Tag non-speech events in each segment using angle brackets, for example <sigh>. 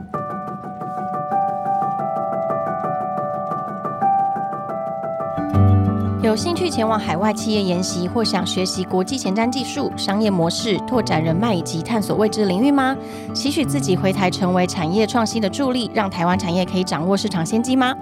Thank you. 有兴趣前往海外企业研习，或想学习国际前瞻技术、商业模式、拓展人脉以及探索未知领域吗？期许自己回台成为产业创新的助力，让台湾产业可以掌握市场先机吗？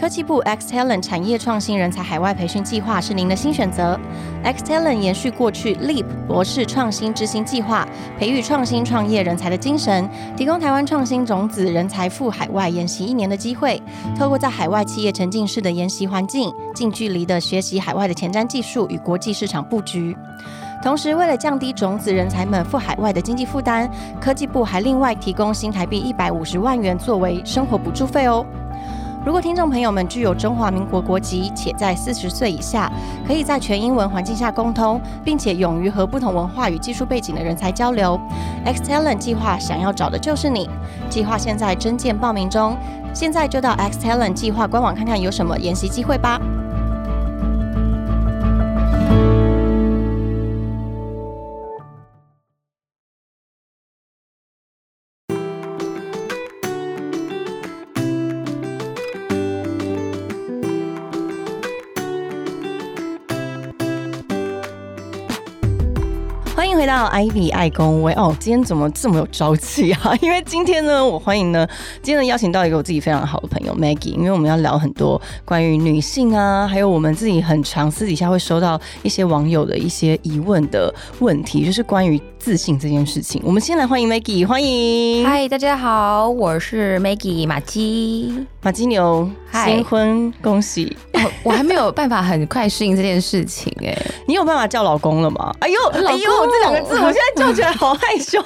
科技部 X Talent 产业创新人才海外培训计划是您的新选择。X Talent 延续过去 Leap 博士创新之星计划，培育创新创业人才的精神，提供台湾创新种子人才赴海外研习一年的机会。透过在海外企业沉浸式的研习环境，近距离的学习海外的前瞻技术与国际市场布局。同时，为了降低种子人才们赴海外的经济负担，科技部还另外提供新台币一百五十万元作为生活补助费哦。如果听众朋友们具有中华民国国籍，且在四十岁以下，可以在全英文环境下沟通，并且勇于和不同文化与技术背景的人才交流，X Talent 计划想要找的就是你。计划现在征件报名中，现在就到 X Talent 计划官网看看有什么研习机会吧。回到 Ivy 爱公威哦，今天怎么这么有朝气啊？<laughs> 因为今天呢，我欢迎呢，今天呢邀请到一个我自己非常好的朋友 Maggie，因为我们要聊很多关于女性啊，还有我们自己很常私底下会收到一些网友的一些疑问的问题，就是关于自信这件事情。我们先来欢迎 Maggie，欢迎，嗨，大家好，我是 Maggie 马基马基牛，嗨新婚恭喜！哦我还没有办法很快适应这件事情哎、<laughs> 你有办法叫老公了吗？哎呦，老哎呦，公这两个字我现在叫起来好害羞。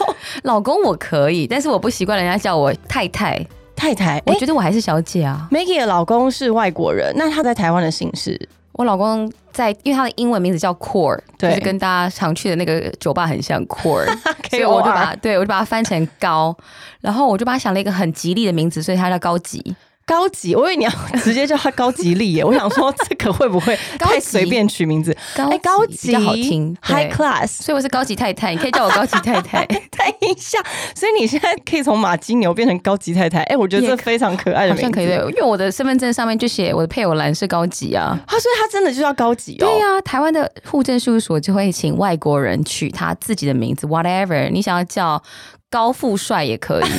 老公我可以，但是我不习惯人家叫我太太，太太，我哎觉得我还是小姐啊。Maggie 的老公是外国人，那他在台湾的姓氏我老公在，因为他的英文名字叫 Core，就是跟大家常去的那个酒吧很像 <laughs> Core，所以我就把它对我就把它翻成高，然后我就把它想了一个很吉利的名字，所以它叫高级。高级，我以为你要直接叫他高吉利耶，<laughs> 我想说这个会不会太随便取名字？高哎，高级好听，High Class，所以我是高级太太，你可以叫我高级太太。等 <laughs> 一下，所以你现在可以从马金牛变成高级太太，哎，<laughs> 我觉得这非常可爱的名字。好像可以对，因为我的身份证上面就写我的配偶栏是高级啊。他所以他真的就叫高级哦。对呀、台湾的户政事务所就会请外国人取他自己的名字，whatever，你想要叫高富帅也可以。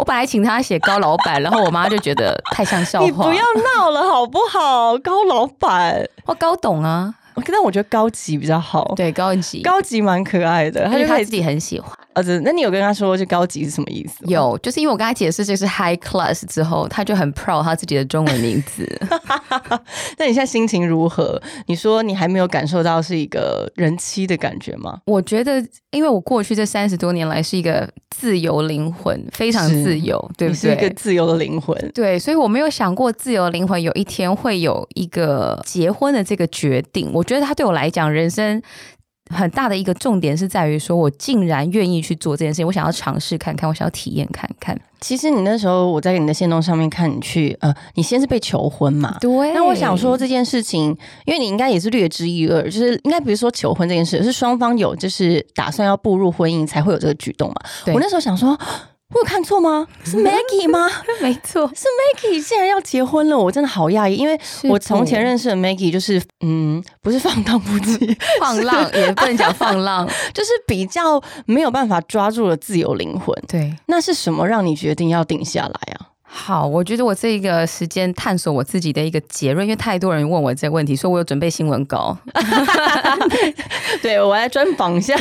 我本来请他写高老板，然后我妈就觉得太像笑话。你不要闹了好不好？高老板，或高董啊，但我觉得高级比较好。，对，高级，高级蛮可爱的，他就他就他自己很喜欢。那你有跟他说就高级是什么意思？有，就是因为我跟他解释这是 high class 之后，他就很 proud 他自己的中文名字。<laughs> 那你现在心情如何？你说你还没有感受到是一个人妻的感觉吗？我觉得，因为我过去这三十多年来是一个自由灵魂，非常自由，对不对是一个？自由的灵魂。对，所以我没有想过自由灵魂有一天会有一个结婚的这个决定。我觉得他对我来讲，人生很大的一个重点是在于说，我竟然愿意去做这件事情，我想要尝试看看，我想要体验看看。其实你那时候我在你的线动上面看你去，呃，你先是被求婚嘛。对那我想说这件事情，因为你应该也是略知一二，就是应该比如说求婚这件事，是双方有就是打算要步入婚姻才会有这个举动嘛。我那时候想说，我有看错吗？是 Maggie 吗？<laughs> 没错，是 Maggie 竟然要结婚了，我真的好讶异，因为我从前认识的 Maggie 就是嗯，不是放荡不羁，放浪也不能讲放浪，<laughs> 就是比较没有办法抓住了自由灵魂。对。那是什么让你决定要定下来啊？好，我觉得我这一个时间探索我自己的一个结论，因为太多人问我这个问题，所以我有准备新闻稿。<laughs> 对我来专访一下。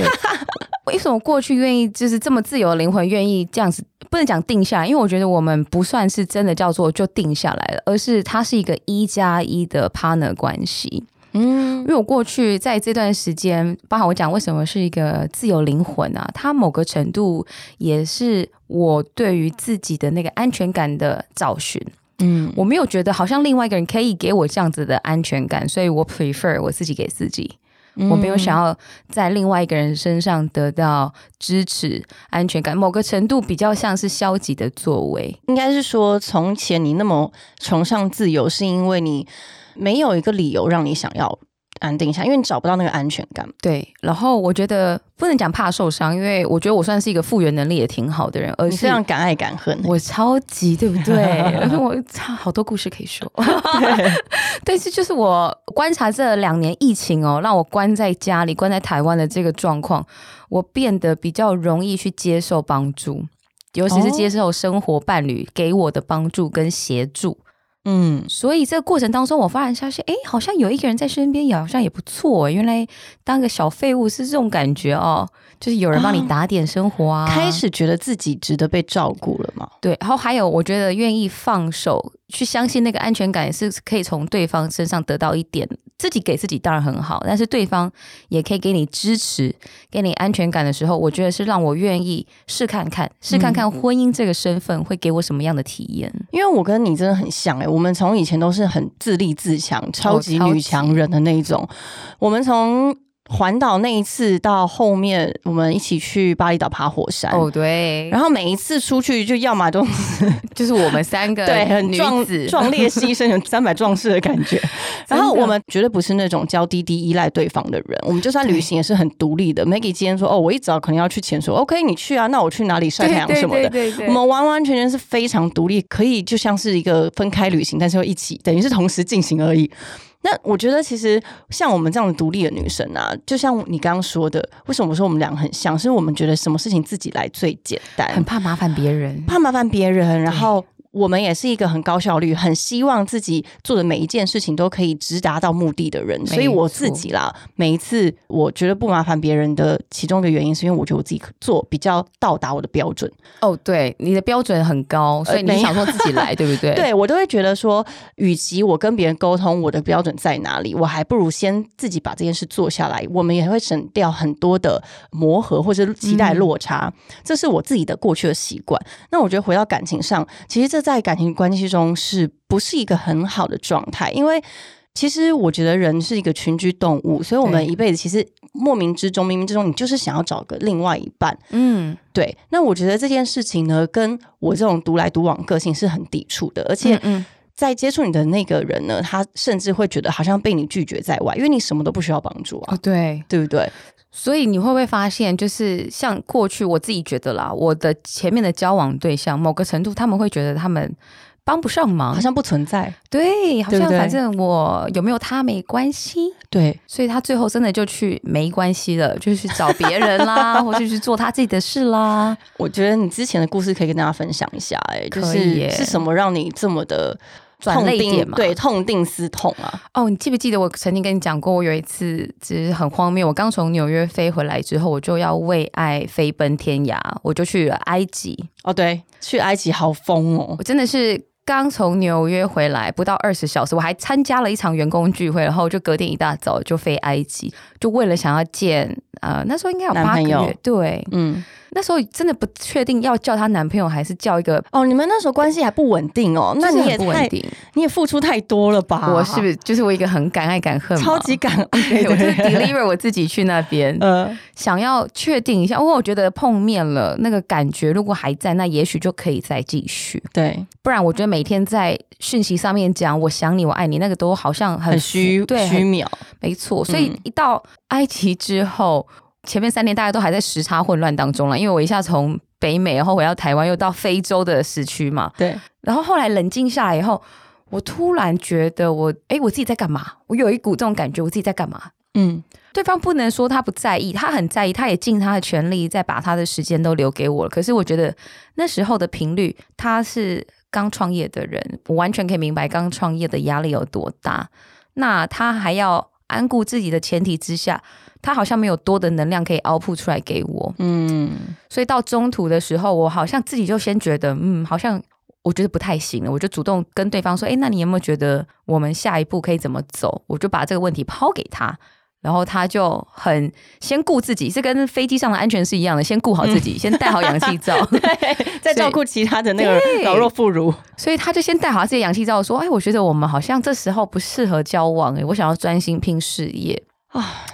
为什么过去愿意就是这么自由的灵魂，愿意这样子？不能讲定下来，因为我觉得我们不算是真的叫做就定下来了，而是它是一个一加一的 partner 关系。嗯因为我过去在这段时间，包含我讲为什么是一个自由灵魂啊，它某个程度也是我对于自己的那个安全感的找寻。嗯，我没有觉得好像另外一个人可以给我这样子的安全感，所以我 prefer 我自己给自己。我没有想要在另外一个人身上得到支持、安全感，某个程度比较像是消极的作为。应该是说，从前你那么崇尚自由，是因为你没有一个理由让你想要安定下，因为你找不到那个安全感。对，然后我觉得不能讲怕受伤，因为我觉得我算是一个复原能力也挺好的人，而是你非常敢爱敢恨。我超级对不对？<laughs> 我差好多故事可以说。<laughs> 对，但是就是我观察这两年疫情哦，让我关在家里、关在台湾的这个状况，我变得比较容易去接受帮助，尤其是接受生活伴侣给我的帮助跟协助。嗯，所以这个过程当中，我发现消息，哎，好像有一个人在身边，也好像也不错。原来当个小废物是这种感觉哦，就是有人帮你打点生活啊，开始觉得自己值得被照顾了嘛？对，然后还有，我觉得愿意放手去相信那个安全感，也是可以从对方身上得到一点。自己给自己当然很好，但是对方也可以给你支持、给你安全感的时候，我觉得是让我愿意试看看、试看看婚姻这个身份会给我什么样的体验。因为我跟你真的很像哎，我们从以前都是很自立自强、超级女强人的那一种，我们从。环岛那一次到后面，我们一起去巴厘岛爬火山。哦，对。然后每一次出去，就要么都是 <laughs> 就是我们三个对很壮壮烈牺牲，有三百壮士的感觉。<laughs> 然后我们绝对不是那种娇滴滴依赖对方的人。我们就算旅行也是很独立的。Maggie 今天说：“哦，我一早可能要去潜水，OK，你去啊。那我去哪里晒太阳什么的？我们完完全全是非常独立，可以就像是一个分开旅行，但是又一起，等于是同时进行而已。”那我觉得，其实像我们这样的独立的女生啊，就像你刚刚说的，为什么说我们两个很像？是我们觉得什么事情自己来最简单，很怕麻烦别人，怕麻烦别人，然后。我们也是一个很高效率、很希望自己做的每一件事情都可以直达到目的的人，所以我自己啦，每一次我觉得不麻烦别人的其中一个原因，是因为我觉得我自己做比较到达我的标准。哦，对，你的标准很高，所以你想说自己来，<laughs> 对不对？对我都会觉得说，与其我跟别人沟通我的标准在哪里，我还不如先自己把这件事做下来。我们也会省掉很多的磨合或者期待落差，这是我自己的过去的习惯。那我觉得回到感情上，其实这。在感情关系中，是不是一个很好的状态？因为其实我觉得人是一个群居动物，所以我们一辈子其实莫名之中、冥冥之中，你就是想要找个另外一半。嗯，对。那我觉得这件事情呢，跟我这种独来独往个性是很抵触的，而且在接触你的那个人呢，他甚至会觉得好像被你拒绝在外，因为你什么都不需要帮助啊。对，对不对？所以你会不会发现，就是像过去我自己觉得啦，我的前面的交往对象，某个程度他们会觉得他们帮不上忙，好像不存在。对，好像反正我有没有他没关系。对，所以他最后真的就去没关系了，就去找别人啦，<laughs> 或者去做他自己的事啦。我觉得你之前的故事可以跟大家分享一下，哎，就是是什么让你这么的？转泪点嘛，对，痛定思痛啊！哦，你记不记得我曾经跟你讲过，我有一次只是很荒谬。我刚从纽约飞回来之后，我就要为爱飞奔天涯，我就去了埃及。哦，对，去埃及好疯哦！我真的是刚从纽约回来不到二十小时，我还参加了一场员工聚会，然后就隔天一大早就飞埃及，就为了想要见呃，那时候应该有八个月，对，嗯。那时候真的不确定要叫她男朋友还是叫一个哦，你们那时候关系还不稳定哦，那你也不稳定。你也付出太多了吧？我是不是就是我一个很敢爱敢恨，超级敢爱，<laughs> 我是 deliver 我自己去那边，呃，想要确定一下，因为我觉得碰面了那个感觉如果还在，那也许就可以再继续。对，不然我觉得每天在讯息上面讲我想你，我爱你，那个都好像很虚，对，虚渺，没错。所以一到埃及之后。前面三年大家都还在时差混乱当中了，因为我一下从北美，然后回到台湾，又到非洲的时区嘛。对。然后后来冷静下来以后，我突然觉得我，哎，我自己在干嘛？我有一股这种感觉，我自己在干嘛？嗯。对方不能说他不在意，他很在意，他也尽他的全力在把他的时间都留给我了。可是我觉得那时候的频率，他是刚创业的人，我完全可以明白刚创业的压力有多大。那他还要安顾自己的前提之下。他好像没有多的能量可以凹铺出来给我，嗯，所以到中途的时候，我好像自己就先觉得，嗯，好像我觉得不太行了，我就主动跟对方说，哎，那你有没有觉得我们下一步可以怎么走？我就把这个问题抛给他，然后他就很先顾自己，是跟飞机上的安全是一样的，先顾好自己，先戴好氧气罩，<laughs> 对，<laughs> 再照顾其他的那个老弱妇孺，所以他就先戴好自己氧气罩，说，哎，我觉得我们好像这时候不适合交往，哎，我想要专心拼事业。啊。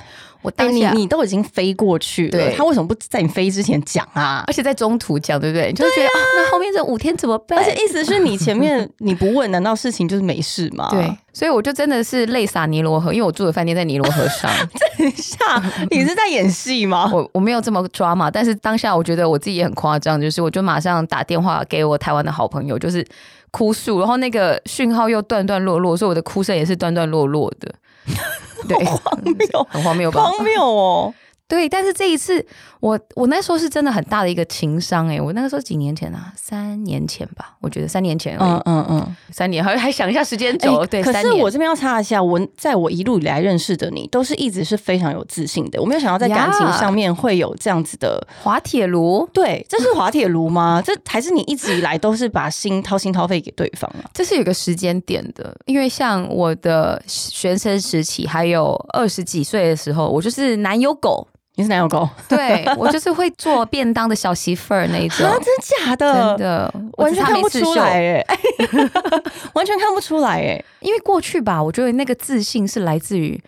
我当下，你都已经飞过去了，对他为什么不在你飞之前讲啊？而且在中途讲，对不对？你就会觉得啊那后面这五天怎么办？而且意思是你前面 <laughs> 你不问，难道事情就是没事吗？对，，所以我就真的是泪洒尼罗河，因为我住的饭店在尼罗河上。<laughs> 等一下，你是在演戏吗？我我没有这么抓嘛，但是当下我觉得我自己也很夸张，就是我就马上打电话给我台湾的好朋友，就是哭诉，然后那个讯号又断断落落，所以我的哭声也是断断落落的。对，<laughs> 荒谬，很荒谬吧？<laughs> 荒谬哦！对，但是这一次，我我那时候是真的很大的一个情商哎、我那个时候几年前啊，三年前吧，我觉得三年前嗯嗯嗯，三年还还想一下时间轴，哎对，可是我这边要插一下，我在我一路以来认识的你，都是一直是非常有自信的。我没有想到在感情上面会有这样子的。滑铁卢，对，这是滑铁卢吗？这还是你一直以来都是把心掏心掏肺给对方啊？这是有个时间点的，因为像我的学生时期，还有二十几岁的时候，我就是男友狗，你是男友狗？<laughs> 对我就是会做便当的小媳妇儿那一种啊，，真假的？真的，<laughs> 完全看不出来哎，完全看不出来哎。因为过去吧，我觉得那个自信是来自于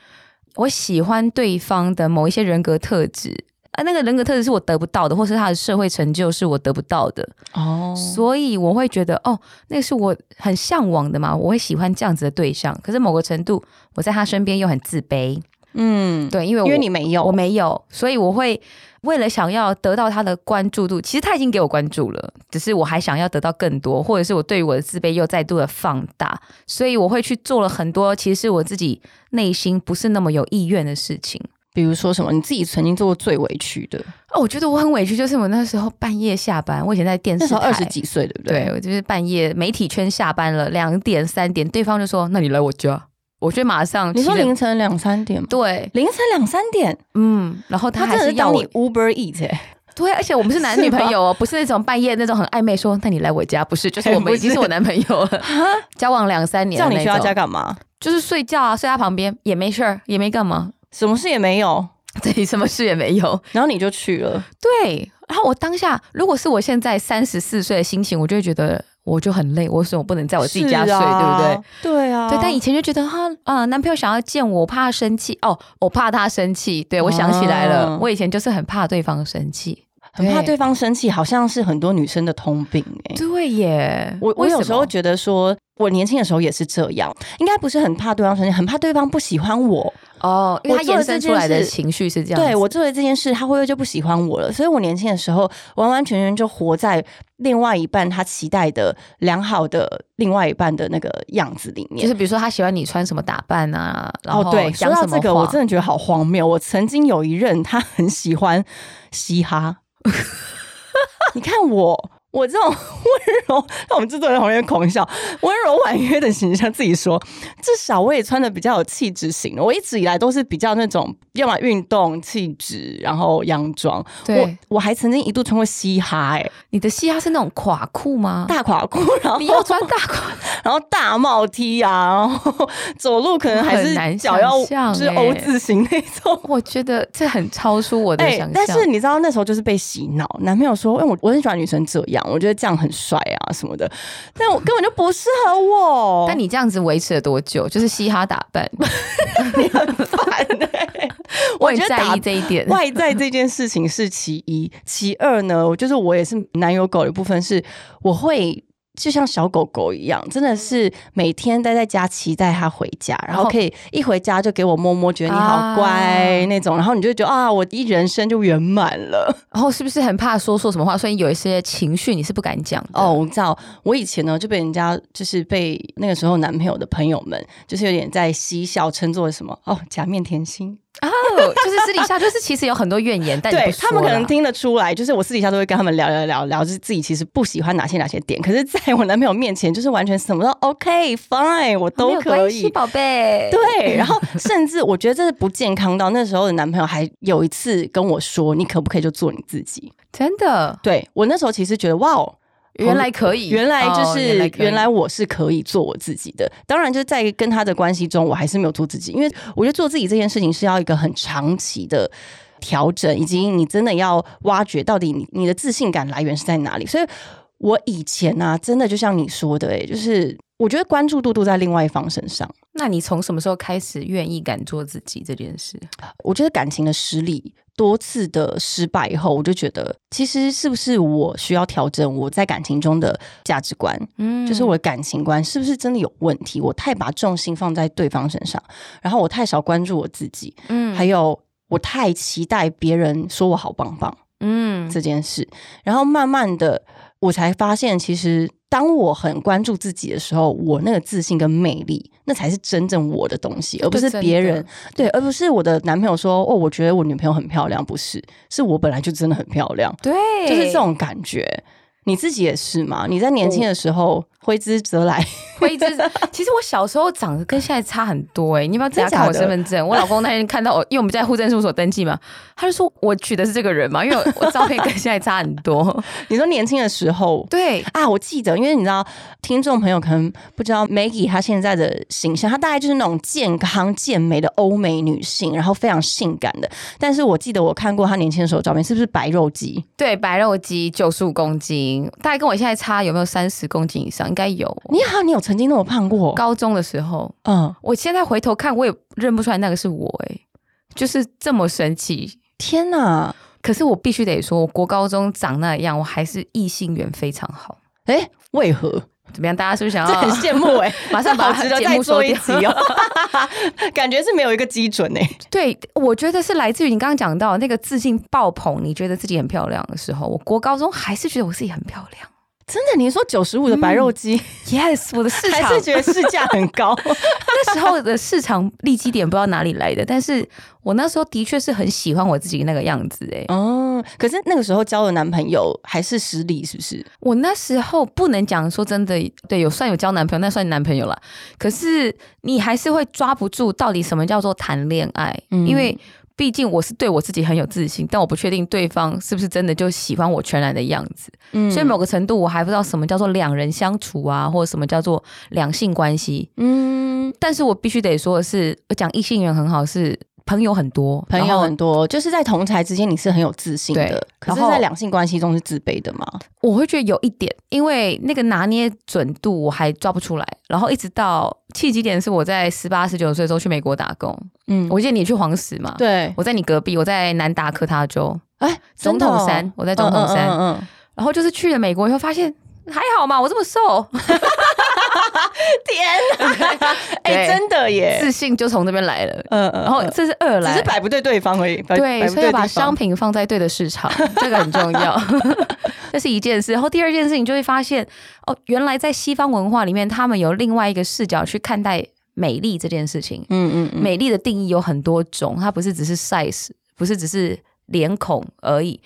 我喜欢对方的某一些人格特质。啊，那个人格特质是我得不到的，或是他的社会成就是我得不到的，哦，所以我会觉得，哦，那是我很向往的嘛，我会喜欢这样子的对象。可是某个程度，我在他身边又很自卑，嗯，对，因为我因为你没有，我没有，所以我会为了想要得到他的关注度，其实他已经给我关注了，只是我还想要得到更多，或者是我对于我的自卑又再度的放大，所以我会去做了很多其实是我自己内心不是那么有意愿的事情。比如说什么，你自己曾经做过最委屈的，哦，我觉得我很委屈，就是我那时候半夜下班，我以前在电视台那时候二十几岁，对不对？对，我就是半夜媒体圈下班了，两点三点，对方就说：“那你来我家。”我就马上你说凌晨两三点吗？对，凌晨两三点，嗯，然后他还是要你 Uber Eat 哎，对，而且我们是男女朋友哦，<laughs> 不是那种半夜那种很暧昧说，那你来我家，不是，就是我们已经是我男朋友了，<laughs> 交往两三年，叫你去他家，干嘛？就是睡觉啊，睡他旁边也没事儿，也没干嘛，什么事也没有，<laughs> 对，什么事也没有。然后你就去了，对，然后我当下如果是我现在三十四岁的心情，我就会觉得我就很累，我为什么不能在我自己家睡，啊对不对？？对啊，对，但以前就觉得哈啊、男朋友想要见我，我怕他生气哦，我怕他生气。对我想起来了，哦我以前就是很怕对方生气。很怕对方生气，好像是很多女生的通病哎。对耶，我我有时候觉得说，我年轻的时候也是这样，应该不是很怕对方生气，很怕对方不喜欢我。哦，因为他衍生出来的情绪是这样。对我做了这件事，他会不会就不喜欢我了？所以我年轻的时候，完完全全就活在另外一半他期待的良好的另外一半的那个样子里面。就是比如说他喜欢你穿什么打扮啊，然后哦，对，说到这个，我真的觉得好荒谬。我曾经有一任，他很喜欢嘻哈。<laughs> 你看我，我这种 <laughs> 温柔，那我们制作人在旁边狂笑，温柔婉约的形象，自己说，至少我也穿的比较有气质型的。我一直以来都是比较那种，要么运动气质，然后洋装。我对，我还曾经一度穿过嘻哈、欸，你的嘻哈是那种垮裤吗？大垮裤，然后你要穿大垮，<laughs> 然后大帽 T 啊，然后走路可能还是脚要就是欸 O 字形那种。我觉得这很超出我的哎、想象。但是你知道那时候就是被洗脑，男朋友说，哎、我我很喜欢女生这样，我觉得这样很帅啊什么的，但我根本就不适合我。但你这样子维持了多久？就是嘻哈打扮，<laughs> 你很烦、欸，<laughs> 我也在觉得打意这一点。外在这件事情是其一，其二呢，就是我也是男友狗的一部分是，我会。就像小狗狗一样，真的是每天待在家，期待它回家，然后可以一回家就给我摸摸，觉得你好乖、啊那种，然后你就觉得啊，我一人生就圆满了。然后是不是很怕说错什么话，所以有一些情绪你是不敢讲的？哦，我知道，我以前呢就被人家就是被那个时候男朋友的朋友们，就是有点在嬉笑称作什么哦假面甜心，哦，就是私底下就是其实有很多怨言，但对他们可能听得出来，就是我私底下都会跟他们聊聊聊聊，就是自己其实不喜欢哪些哪些点，可是在我男朋友面前，就是完全什么都 OK fine，我都可以。宝贝。对，然后甚至我觉得这是不健康到那时候的男朋友还有一次跟我说：“你可不可以就做你自己真的？”，对我那时候其实觉得哇哦，原来可以，原来就哦是、原来原来我是可以做我自己的。当然，就是在跟他的关系中，我还是没有做自己，因为我觉得做自己这件事情是要一个很长期的。调整，以及你真的要挖掘到底你你的自信感来源是在哪里。所以，我以前啊，真的就像你说的、欸，就是我觉得关注度都在另外一方身上。那你从什么时候开始愿意敢做自己这件事？我觉得感情的失利，多次的失败以后，我就觉得其实是不是我需要调整我在感情中的价值观，嗯就是我的感情观是不是真的有问题？我太把重心放在对方身上，然后我太少关注我自己，嗯还有我太期待别人说我好棒棒嗯这件事，然后慢慢的我才发现，其实当我很关注自己的时候，我那个自信跟魅力，那才是真正我的东西，而不是别人。对，而不是我的男朋友说哦，我觉得我女朋友很漂亮，不是，是我本来就真的很漂亮，对，就是这种感觉。你自己也是嘛？你在年轻的时候挥之则来，<laughs> 挥之。其实我小时候长得跟现在差很多哎、你要不要等下看我身份证？我老公那天看到我，因为我们在户政事务所登记嘛，他就说我娶的是这个人嘛，因为我我照片跟现在差很多。<laughs> 你说年轻的时候。<laughs> 对，啊，我记得，因为你知道，听众朋友可能不知道 Maggie 她现在的形象，她大概就是那种健康健美的欧美女性，然后非常性感的。但是我记得我看过她年轻的时候照片，是不是白肉肌？对，白肉肌九十五公斤，大概跟我现在差有没有三十公斤以上？应该有。你好，你有曾经那么胖过？高中的时候，嗯，我现在回头看，我也认不出来那个是我哎、就是这么神奇。天哪！可是我必须得说，我国高中长那样，我还是异性缘非常好。哎，为何？怎么样？大家是不是想这要很羡慕哎、<laughs> 马上把节再做一目收掉集哦，<laughs> 感觉是没有一个基准哎、对，我觉得是来自于你刚刚讲到那个自信爆棚，你觉得自己很漂亮的时候，我国高中还是觉得我自己很漂亮。真的，你说九十五的白肉肌，Yes，我的市场还是觉得市价很高？<laughs> 那时候的市场利基点不知道哪里来的，但是我那时候的确是很喜欢我自己那个样子、欸。哦，可是那个时候交的男朋友还是失礼，是不是？我那时候不能讲说真的，对，有算有交男朋友，那算男朋友了。可是你还是会抓不住到底什么叫做谈恋爱，嗯因为毕竟我是对我自己很有自信，但我不确定对方是不是真的就喜欢我全然的样子。嗯所以某个程度我还不知道什么叫做两人相处啊，或者什么叫做两性关系。嗯，但是我必须得说的是，我讲异性缘很好，是朋友很多，朋友很多，就是在同才之间你是很有自信的，可是，在两性关系中是自卑的嘛？我会觉得有一点，因为那个拿捏准度我还抓不出来，然后一直到契机点是我在十八十九岁的时候去美国打工，嗯，我记得你去黄石嘛，，对，我在你隔壁，我在南达科他州，哎，总统山，我在总统山，嗯嗯嗯。然后就是去了美国以后发现还好嘛，我这么瘦，<laughs> <laughs> 天哪，哎，真的耶，自信就从这边来了，嗯嗯，然后这是二来只是。摆不对对方而已，摆对，所以要把商品放在对的市场，<laughs> 这个很重要。<laughs> 这是一件事。然后第二件事，你就会发现，哦，原来在西方文化里面，他们有另外一个视角去看待美丽这件事情。嗯嗯嗯，美丽的定义有很多种，它不是只是 size，不是只是脸孔而已。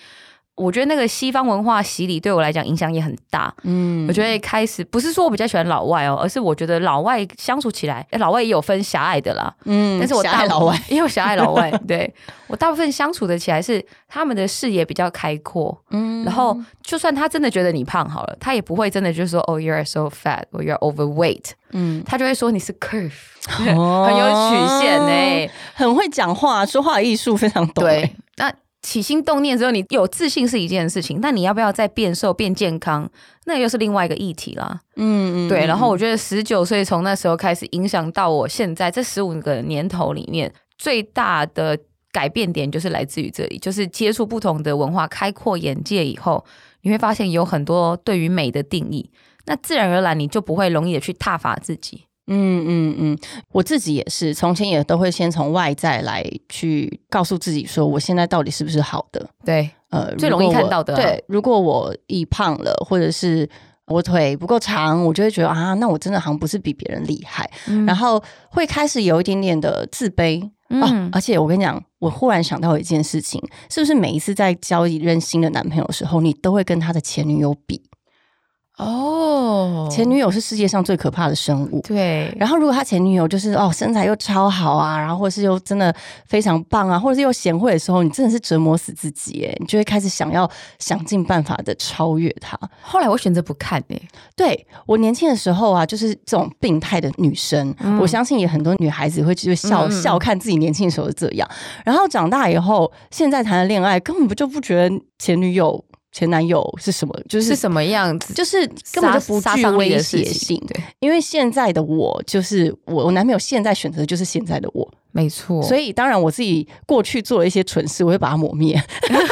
我觉得那个西方文化洗礼对我来讲影响也很大。嗯我觉得开始不是说我比较喜欢老外哦，而是我觉得老外相处起来，诶老外也有分狭隘的啦。嗯但是我大狭隘老外，<laughs> 也有狭隘老外，对我大部分相处的起来是他们的视野比较开阔，嗯然后就算他真的觉得你胖好了，他也不会真的就是说哦、，you are so fat or you are overweight，嗯，他就会说你是 curve，<laughs> 哦很有曲线呢、很会讲话，说话艺术非常懂。对哎，，那起心动念之后，你有自信是一件事情，但你要不要再变瘦变健康，那又是另外一个议题啦。嗯嗯，对，嗯然后我觉得十九岁从那时候开始影响到我现在这十五个年头里面最大的改变点，就是来自于这里，就是接触不同的文化，开阔眼界以后，你会发现有很多对于美的定义，那自然而然你就不会容易的去挞伐自己。嗯嗯嗯，我自己也是，从前也都会先从外在来去告诉自己说，我现在到底是不是好的？对，呃，最容易看到的啊对，如果我易胖了，或者是我腿不够长，我就会觉得啊，那我真的好像不是比别人厉害，然后会开始有一点点的自卑。啊嗯！而且我跟你讲，我忽然想到一件事情，是不是每一次在交一任新的男朋友的时候，你都会跟他的前女友比？哦。前女友是世界上最可怕的生物。对，然后，如果他前女友就是哦身材又超好啊，然后或是又真的非常棒啊，或者是又贤惠的时候，你真的是折磨死自己耶，你就会开始想要想尽办法的超越他。后来我选择不看欸诶、对我年轻的时候啊，就是这种病态的女生，我相信也很多女孩子会就笑、嗯嗯嗯。笑看自己年轻的时候是这样，然后长大以后，现在谈的恋爱根本不就不觉得前女友前男友是什么，就是是什么样子？就是根本就不具威胁性。对，因为现在的我就是我，我男朋友现在选择的就是现在的我。没错，所以当然我自己过去做了一些蠢事，我会把它抹灭，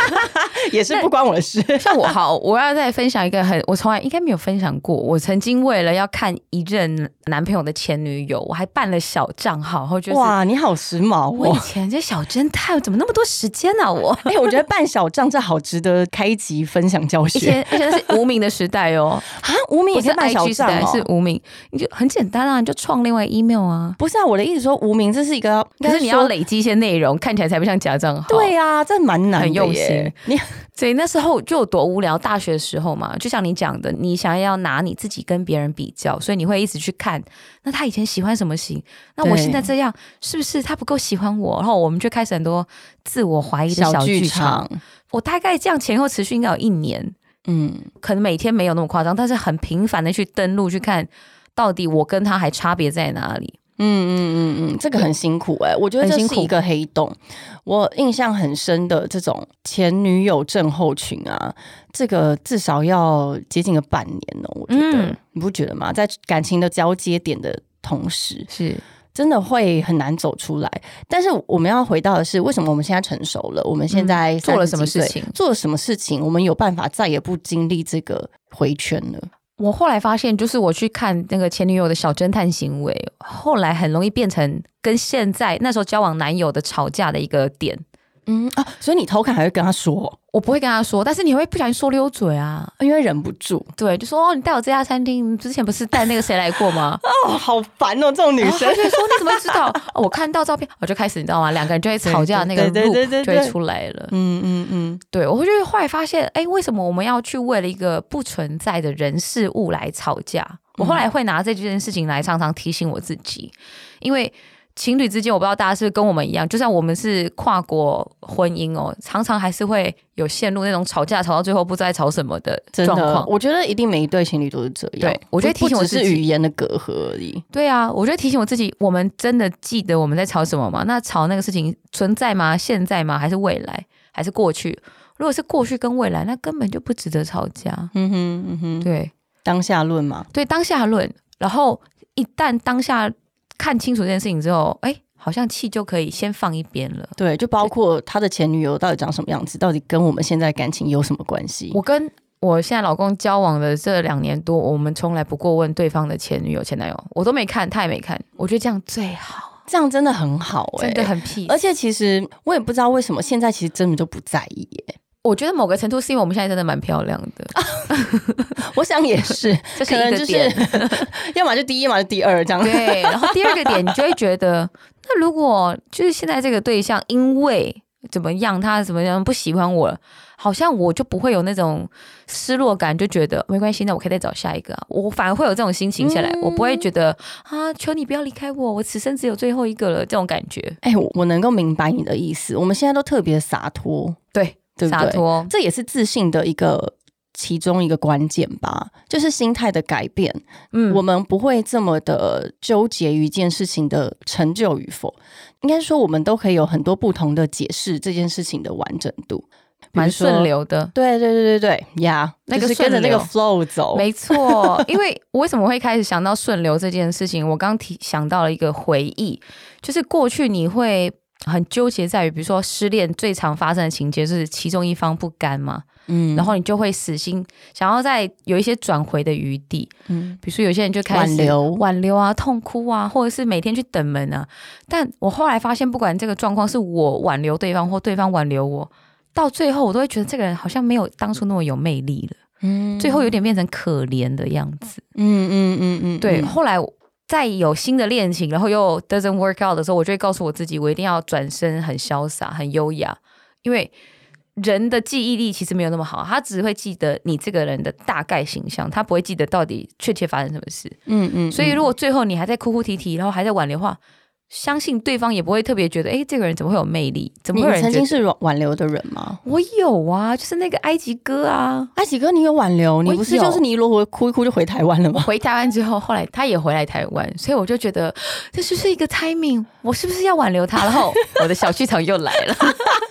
<laughs> <laughs> 也是不关我的事。<laughs> 像我好，我要再分享一个很，我从来应该没有分享过。我曾经为了要看一任男朋友的前女友，我还办了小账号，然后就哇，你好时髦！我以前这小侦探怎么那么多时间呢？我 <laughs> 哎，我觉得办小账这好值得开一集分享教学。以前以前是无名的时代哦，啊，无名也是办小账是无名，你就很简单啊，你就创另外 email 啊。不是啊，我的意思说无名这是一个。可是你要累积一些内容，看起来才不像假账号。对啊，这蛮难，很用心。你所以那时候就有多无聊。大学的时候嘛，就像你讲的，你想要拿你自己跟别人比较，所以你会一直去看。那他以前喜欢什么型？那我现在这样是不是他不够喜欢我？然后我们就开始很多自我怀疑的小剧场。我大概这样前后持续应该有一年。嗯，可能每天没有那么夸张，但是很频繁的去登录去看，到底我跟他还差别在哪里。嗯嗯嗯嗯，这个很辛苦哎，我觉得这是一个黑洞。我印象很深的这种前女友症候群啊，这个至少要接近个半年哦。我觉得你不觉得吗？在感情的交接点的同时，是真的会很难走出来。但是我们要回到的是，为什么我们现在成熟了？我们现在做了什么事情？做了什么事情？我们有办法再也不经历这个回圈了？我后来发现，就是我去看那个前女友的小侦探行为，后来很容易变成跟现在那时候交往男友的吵架的一个点。嗯啊，所以你偷看还会跟他说？我不会跟他说，但是你会不小心说溜嘴啊，因为忍不住。对，就说哦，你带我这家餐厅，之前不是带那个谁来过吗？<laughs> 哦，好烦哦，这种女生。就说你怎么知道？<laughs> 我看到照片，我就开始，你知道吗？两个人就会吵架，那个路就会出来了。嗯嗯嗯，对，我就后来发现，哎，为什么我们要去为了一个不存在的人事物来吵架？我后来会拿这件事情来常常提醒我自己，因为。情侣之间，我不知道大家是不是跟我们一样，就算我们是跨国婚姻哦，常常还是会有陷入那种吵架，吵到最后不知道吵什么的状况。我觉得一定每一对情侣都是这样。对，我觉得提醒我是语言的隔阂而已。对啊，我觉得提醒我自己，我们真的记得我们在吵什么吗？那吵那个事情存在吗？现在吗？还是未来？还是过去？如果是过去跟未来，那根本就不值得吵架。嗯哼，嗯哼，对，当下论嘛。对，当下论。然后一旦当下。看清楚这件事情之后，哎，好像气就可以先放一边了。对，就包括他的前女友到底长什么样子，到底跟我们现在感情有什么关系？我跟我现在老公交往的这两年多，我们从来不过问对方的前女友、前男友，我都没看，他也没看。我觉得这样最好，这样真的很好，真的很屁。而且其实我也不知道为什么现在其实真的就不在意耶。我觉得某个程度是因为我们现在真的蛮漂亮的，<laughs> 我想也是，<laughs> 可能就是 <laughs> 要么就第一，要么就第二这样。对，然后第二个点，你就会觉得，那如果就是现在这个对象因为怎么样，他怎么样不喜欢我，好像我就不会有那种失落感，就觉得没关系，那我可以再找下一个。我反而会有这种心情下来，我不会觉得啊，求你不要离开我，我此生只有最后一个了这种感觉。哎，我能够明白你的意思，我们现在都特别洒脱，对。洒脱，这也是自信的一个其中一个关键吧，就是心态的改变。嗯，我们不会这么的纠结于一件事情的成就与否，应该说我们都可以有很多不同的解释这件事情的完整度，蛮顺流的。对对对对对，呀，那个跟着那个 flow 走，没错。因为我为什么会开始想到顺流这件事情？我刚提想到了一个回忆，就是过去你会。很纠结在于，比如说失恋最常发生的情节是其中一方不甘嘛，嗯，然后你就会死心想要再有一些转回的余地，嗯，比如说有些人就开始挽留。挽留啊，痛哭啊，或者是每天去等门啊。但我后来发现，不管这个状况是我挽留对方或对方挽留我，到最后我都会觉得这个人好像没有当初那么有魅力了，嗯，最后有点变成可怜的样子，嗯嗯嗯嗯，对，后来。在有新的恋情，然后又 doesn't work out 的时候，我就会告诉我自己，我一定要转身，很潇洒，很优雅。因为人的记忆力其实没有那么好，他只会记得你这个人的大概形象，他不会记得到底确切发生什么事。嗯嗯。所以如果最后你还在哭哭啼啼，然后还在挽留话，相信对方也不会特别觉得，哎，这个人怎么会有魅力？怎么会有曾经是挽挽留的人吗？我有啊，就是那个埃及哥啊。埃及哥，你有挽留？你不是就是你一落回哭一哭就回台湾了吗？回台湾之后，后来他也回来台湾，所以我就觉得这就是一个 timing？我是不是要挽留他？然后我的小剧场又来了，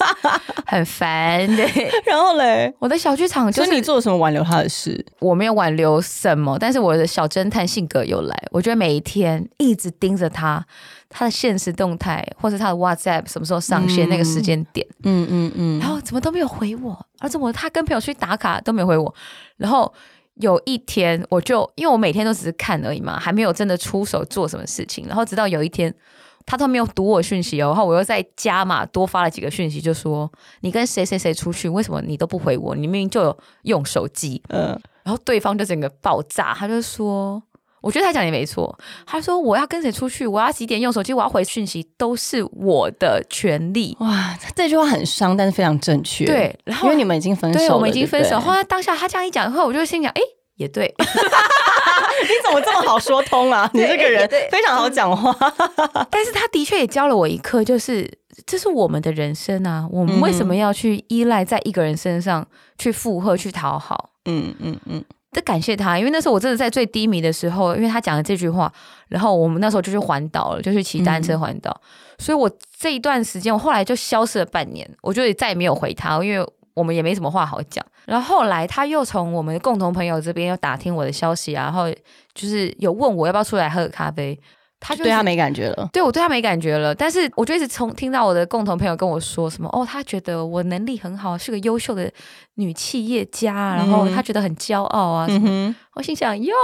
<laughs> 很烦对，然后嘞，我的小剧场就是你做了什么挽留他的事？我没有挽留什么，但是我的小侦探性格又来，我觉得每一天一直盯着他，他的现实动态或者他的 WhatsApp 什么时候上线、嗯。那个时间点，嗯嗯嗯。然后怎么都没有回我，而且我他跟朋友去打卡都没有回我，然后有一天我就因为我每天都只是看而已嘛，还没有真的出手做什么事情，然后直到有一天。他都没有读我讯息哦，然后我又在加嘛多发了几个讯息，就说你跟谁谁谁出去，为什么你都不回我？你明明就有用手机，嗯，然后对方就整个爆炸，他就说，我觉得他讲的也没错，他说我要跟谁出去，我要几点用手机，我要回讯息，都是我的权利。哇，这句话很伤，但是非常正确。，对，然后因为你们已经分手了，对我们已经分手，对不对后来当下他这样一讲后，我就心想，哎，也对，<laughs> 你怎么这么好说通啊？你这个人对非常好讲话。<laughs> 但是他的确也教了我一课，就是这是我们的人生啊，我们为什么要去依赖在一个人身上去附和、去讨好？嗯嗯嗯，得感谢他，因为那时候我真的在最低迷的时候，因为他讲了这句话，然后我们那时候就去环岛了，就去骑单车环岛，所以我这一段时间，我后来就消失了半年，我就也再也没有回他，因为我们也没什么话好讲。然后后来他又从我们的共同朋友这边又打听我的消息啊，然后就是有问我要不要出来喝个咖啡，他就对他没感觉了。对我对他没感觉了，但是我就一直从听到我的共同朋友跟我说什么哦，他觉得我能力很好，是个优秀的女企业家，然后嗯他觉得很骄傲啊。嗯哼，我心想哟，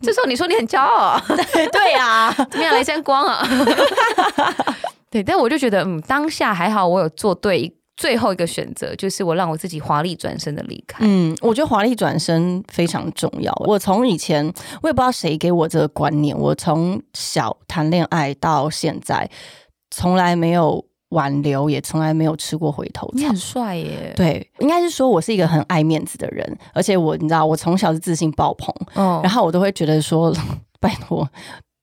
这时候你说你很骄傲啊，<laughs> 对呀，怎么样来沾 <laughs> 光啊？<laughs> 对，但我就觉得嗯，当下还好，我有做对最后一个选择，就是我让我自己华丽转身的离开。嗯，我觉得华丽转身非常重要。我从以前我也不知道谁给我这个观念，我从小谈恋爱到现在，从来没有挽留，也从来没有吃过回头草你很。帅耶，对，应该是说我是一个很爱面子的人，而且我你知道，我从小是自信爆棚，哦然后我都会觉得说，拜托，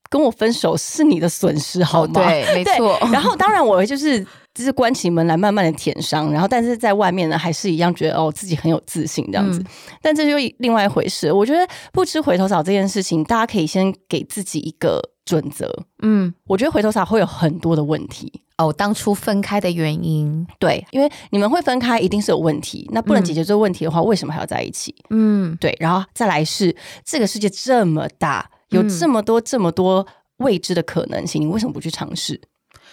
跟我分手是你的损失，好吗？哦对，没错。然后当然我就是就是关起门来慢慢的舔伤，然后但是在外面呢还是一样觉得哦自己很有自信这样子，嗯但这就另外一回事。我觉得不吃回头草这件事情，大家可以先给自己一个准则。嗯，我觉得回头草会有很多的问题，哦，当初分开的原因，对，因为你们会分开一定是有问题，那不能嗯解决这个问题的话，为什么还要在一起？嗯，对，然后再来是这个世界这么大，有嗯这么多这么多未知的可能性，你为什么不去尝试？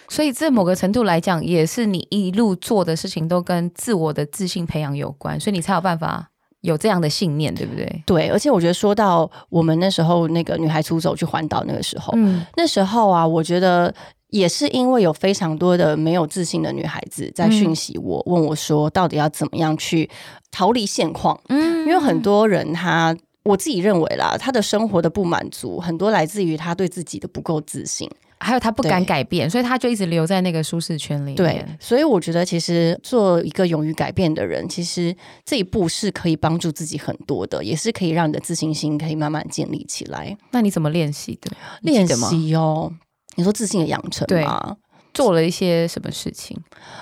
所以在某个程度来讲，也是你一路做的事情都跟自我的自信培养有关，所以你才有办法有这样的信念，对不对？对，而且我觉得说到我们那时候那个女孩出走去环岛那个时候，嗯那时候啊，我觉得也是因为有非常多的没有自信的女孩子在讯息我，问我说到底要怎么样去逃离现况，嗯因为很多人他。我自己认为啦，他的生活的不满足，很多来自于他对自己的不够自信。还有他不敢改变，所以他就一直留在那个舒适圈里面。对，所以我觉得其实做一个勇于改变的人，其实这一步是可以帮助自己很多的，也是可以让你的自信心可以慢慢建立起来。那你怎么练习的？练？习哦，你说自信的养成对吗？做了一些什么事情？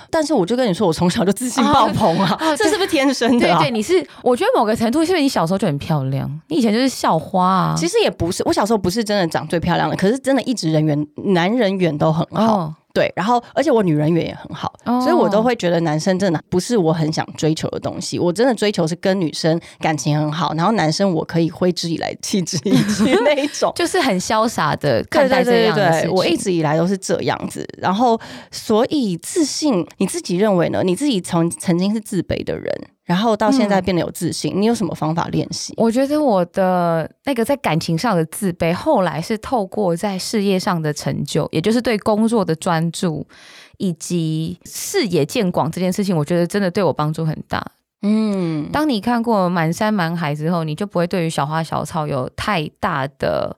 但是我就跟你说，我从小就自信爆棚啊，啊这是不是天生的、啊？对对，你是，我觉得某个程度是因为你小时候就很漂亮，你以前就是校花啊。其实也不是，我小时候不是真的长最漂亮的，可是真的一直人缘、男人缘都很好。哦，对，然后而且我女人缘也很好，哦所以我都会觉得男生真的不是我很想追求的东西。我真的追求是跟女生感情很好，然后男生我可以挥之以来弃之以去那一种。<laughs> 就是很潇洒的看待这对对对对，样的事情。我一直以来都是这样子。然后，所以自信，你自己认为呢？你自己从曾经是自卑的人，然后到现在嗯变得有自信，你有什么方法练习？我觉得我的那个在感情上的自卑，后来是透过在事业上的成就，也就是对工作的专注，以及视野见广这件事情，我觉得真的对我帮助很大。嗯，当你看过满山满海之后，你就不会对于小花小草有太大的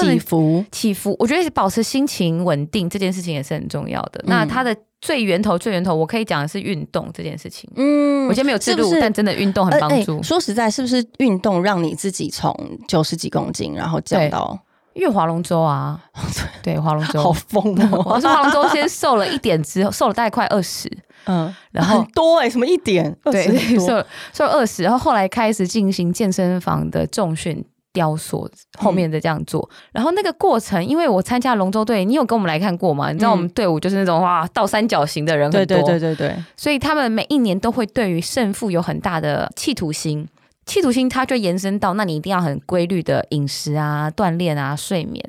起伏，起伏。我觉得保持心情稳定这件事情也是很重要的。嗯那它的最源头、最源头，我可以讲的是运动这件事情。嗯我今天没有记录，是是但真的运动很帮助。说实在，是不是运动让你自己从九十几公斤，然后降到？因为划龙舟啊，<laughs> 对，划龙舟。好疯哦！<laughs> 我是划龙舟先瘦了一点之后，瘦了大概快二十，嗯，然后很多哎、什么一点？对，20很多瘦瘦二十，然后后来开始进行健身房的重训。雕塑后面的这样做，然后那个过程，因为我参加龙舟队，你有跟我们来看过吗？你知道我们队伍就是那种哇倒三角形的人很多，对对对对对，所以他们每一年都会对于胜负有很大的企图心。企图心它就延伸到，那你一定要很规律的饮食啊、锻炼啊、睡眠。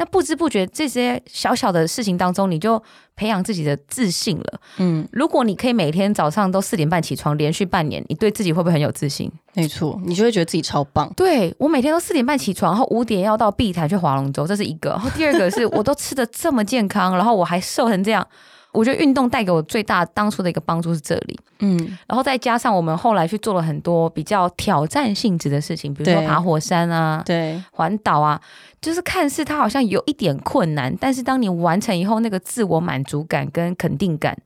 那不知不觉这些小小的事情当中，你就培养自己的自信了。嗯，如果你可以每天早上都四点半起床，连续半年，你对自己会不会很有自信？没错，你就会觉得自己超棒。对我每天都四点半起床，然后五点要到碧潭去划龙舟，这是一个。然后第二个是我都吃的这么健康，然后我还瘦成这样。我觉得运动带给我最大当初的一个帮助是这里。嗯，然后再加上我们后来去做了很多比较挑战性质的事情，比如说爬火山啊、对，环岛啊，就是看似它好像有一点困难，但是当你完成以后，那个自我满足感跟肯定感，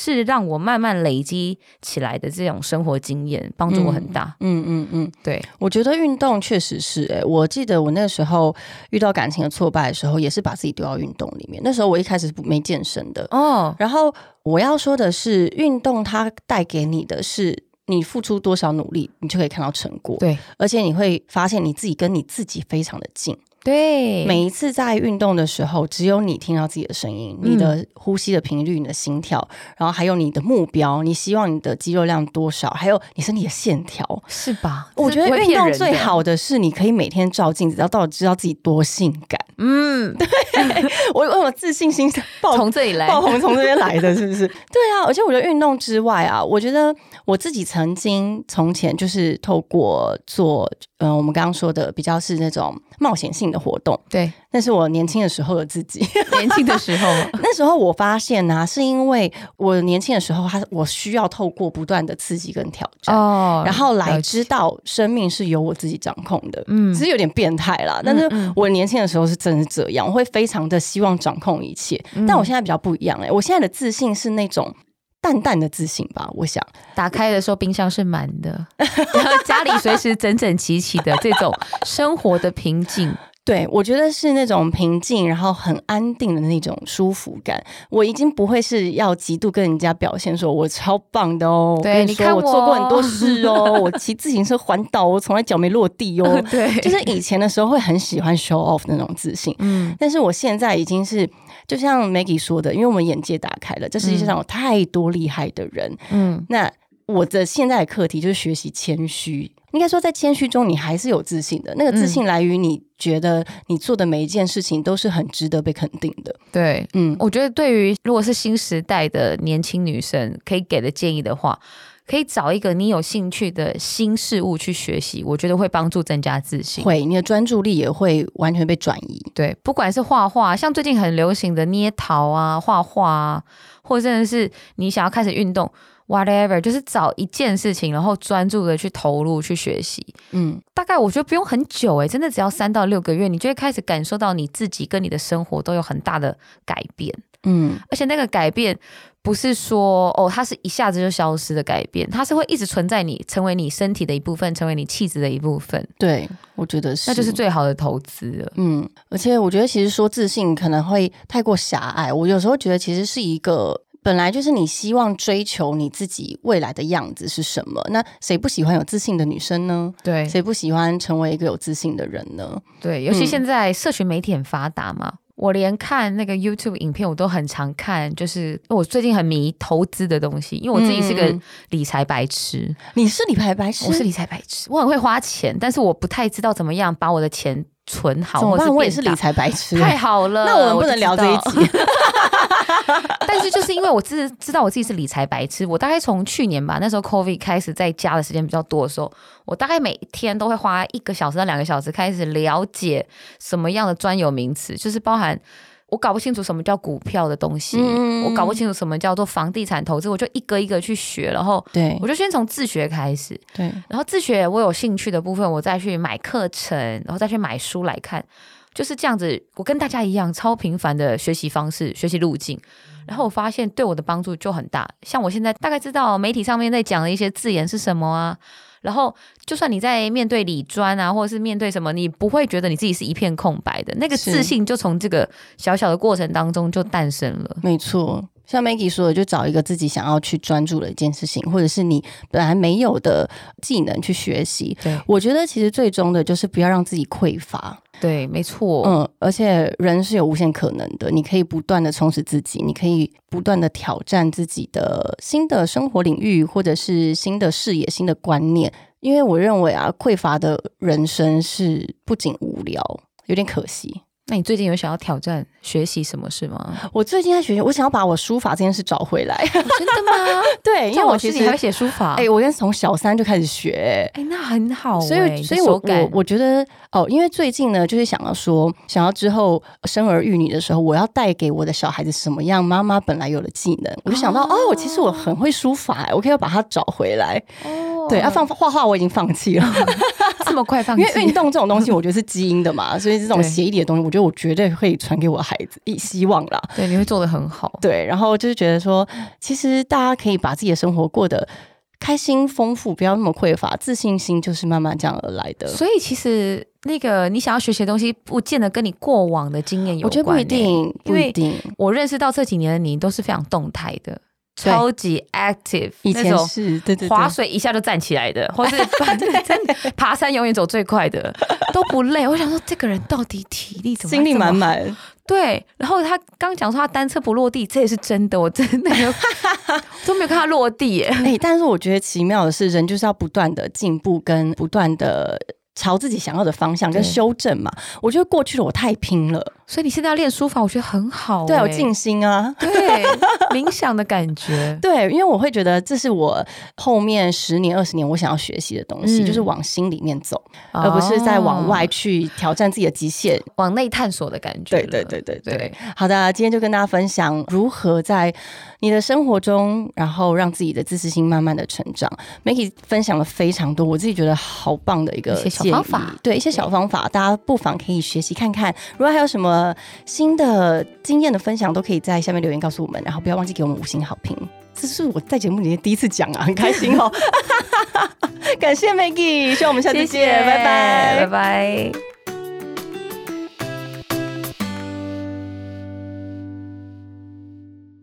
是让我慢慢累积起来的这种生活经验，帮助我很大。嗯嗯嗯，对，我觉得运动确实是、欸，我记得我那时候遇到感情的挫败的时候，也是把自己丢到运动里面。那时候我一开始没健身的，哦，然后我要说的是，运动它带给你的是。你付出多少努力，你就可以看到成果。对而且你会发现你自己跟你自己非常的近。对，每一次在运动的时候，只有你听到自己的声音，嗯你的呼吸的频率、你的心跳，然后还有你的目标，你希望你的肌肉量多少，还有你身体的线条。是吧？我觉得运动最好的是，你可以每天照镜子，然后到底知道自己多性感。嗯，对 <laughs> 我我有自信心爆从这里来，爆红从这边来的，是不是？<laughs> 对啊，而且我觉得运动之外啊，我觉得我自己曾经从前就是透过做，嗯、我们刚刚说的比较是那种冒险性的活动，对，那是我年轻的时候的自己。<laughs> 年轻的时候，<laughs> 那时候我发现呢、是因为我年轻的时候，他我需要透过不断的刺激跟挑战。哦然后来知道生命是由我自己掌控的，嗯只是有点变态啦。但是嗯我年轻的时候是真的是这样，我会非常的希望掌控一切。嗯但我现在比较不一样哎、我现在的自信是那种淡淡的自信吧，我想。打开的时候冰箱是满的，<laughs> 然后家里随时整整齐齐的这种生活的平静。对，我觉得是那种平静，然后很安定的那种舒服感。我已经不会是要极度跟人家表现说我超棒的哦。我对跟你看我我做过很多事哦，我骑自行车环岛，我从来脚没落地哦。<laughs> 对，就是以前的时候会很喜欢 show off 那种自信，嗯，但是我现在已经是，就像 Maggie 说的，因为我们眼界打开了，这世界上有太多厉害的人。嗯，那我的现在的课题就是学习谦虚。应该说，在谦虚中，你还是有自信的。那个自信来于你觉得你做的每一件事情都是很值得被肯定的。对。嗯，我觉得对于如果是新时代的年轻女生可以给的建议的话，可以找一个你有兴趣的新事物去学习，我觉得会帮助增加自信。会，你的专注力也会完全被转移。对，不管是画画，像最近很流行的捏陶啊、画画啊，或者真的是你想要开始运动，whatever，就是找一件事情，然后专注的去投入去学习。嗯，大概我觉得不用很久诶、真的只要三到六个月，你就会开始感受到你自己跟你的生活都有很大的改变，嗯，而且那个改变不是说哦，它是一下子就消失的改变，它是会一直存在你，成为你身体的一部分，成为你气质的一部分，对，我觉得是，那就是最好的投资了。嗯，而且我觉得其实说自信可能会太过狭隘，我有时候觉得其实是一个。本来就是你希望追求你自己未来的样子是什么？那谁不喜欢有自信的女生呢？对谁不喜欢成为一个有自信的人呢？对，尤其嗯现在社群媒体很发达嘛，我连看那个 YouTube 影片我都很常看，就是我最近很迷投资的东西，因为我自己是个理财白痴，你是理财白痴，我是理财白痴，我很会花钱，但是我不太知道怎么样把我的钱存好，怎么办？我也是理。财白痴，太好了，<laughs> 那我们不能聊这一集。<laughs> <laughs> 但是就是因为我知知道我自己是理财白痴，我大概从去年吧，那时候 COVID 开始在家的时间比较多的时候，我大概每天都会花一个小时到两个小时开始了解什么样的专有名词，就是包含。我搞不清楚什么叫股票的东西，嗯。我搞不清楚什么叫做房地产投资，我就一个一个去学，然后对。我就先从自学开始，对，然后自学我有兴趣的部分，我再去买课程，然后再去买书来看，就是这样子。我跟大家一样，超频繁的学习方式、学习路径。然后我发现对我的帮助就很大。像我现在大概知道媒体上面在讲的一些字眼是什么啊，然后就算你在面对理专啊，或者是面对什么，你不会觉得你自己是一片空白的，那个自信就从这个小小的过程当中就诞生了。没错，像 Maggie 说的，就找一个自己想要去专注的一件事情，或者是你本来没有的技能去学习。对我觉得其实最终的就是不要让自己匮乏，对，没错。嗯，而且人是有无限可能的，你可以不断的充实自己，你可以不断的挑战自己的新的生活领域，或者是新的视野、新的观念。因为我认为啊，匮乏的人生是不仅无聊，有点可惜。那你最近有想要挑战学习什么事吗？<laughs> 我最近在学习，我想要把我书法这件事找回来。真的吗？<laughs> 对，因为我其实还会写书法。哎、我跟从小三就开始学、哎，那很好、所哎以，所以我我我觉得哦，因为最近呢，就是想要说，想要之后生儿育女的时候，我要带给我的小孩子什么样妈妈本来有的技能，我就想到哦我其实我很会书法、我可以要把它找回来。哦对，啊，放画画我已经放弃了，<laughs> 这么快放弃，因为运动这种东西，我觉得是基因的嘛，所以这种对协议的东西，我觉得我绝对会传给我的孩子，以希望啦。对你会做的很好。对，然后就是觉得说，其实大家可以把自己的生活过得开心、丰富，不要那么匮乏，自信心就是慢慢这样而来的。所以其实那个你想要学习的东西，不见得跟你过往的经验有关、我觉得不一欸。定，不一定。我认识到这几年的你都是非常动态的，对超级 active，以前是对对对划水一下就站起来的，<laughs> 或是真的爬山永远走最快的，<laughs> 都不累。我想说，这个人到底体力怎么精力满满。对，然后他刚讲说他单车不落地，这也是真的，我真的没有 <laughs> 都没有看他落地耶。哎、但是我觉得奇妙的是，人就是要不断的进步，跟不断的朝自己想要的方向跟修正嘛。我觉得过去的我太拼了，所以你现在要练书法，我觉得很好、对，有哎静心啊。对 <laughs> 冥想的感觉。<laughs> 对，因为我会觉得这是我后面十年、二十年我想要学习的东西，嗯就是往心里面走，而不是在往外哦去挑战自己的极限。往内探索的感觉对。对对对对。对，好的，今天就跟大家分享如何在你的生活中，然后让自己的自信心慢慢的成长。Maggie 分享了非常多，我自己觉得好棒的一个小方法对一些小方法，大家不妨可以学习看看。如果还有什么新的经验的分享，都可以在下面留言告诉我们，然后不要忘记给我们五星好评。这是我在节目里面第一次讲啊，很开心哦！<laughs> 感谢 Maggie，希望我们下次见，拜拜拜拜。